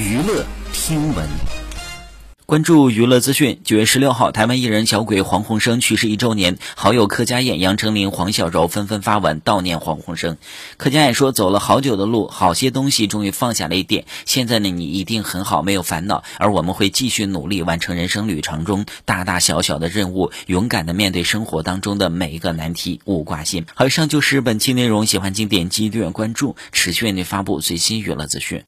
娱乐听闻。关注娱乐资讯。九月十六号，台湾艺人小鬼黄鸿升去世一周年，好友柯佳燕、杨丞琳、黄小柔纷纷发文悼念黄鸿升。柯佳燕说：“走了好久的路，好些东西终于放下了一点。现在呢，你一定很好，没有烦恼。而我们会继续努力，完成人生旅程中大大小小的任务，勇敢的面对生活当中的每一个难题，勿挂心。”好，以上就是本期内容。喜欢请点击订阅关注，持续为您发布最新娱乐资讯。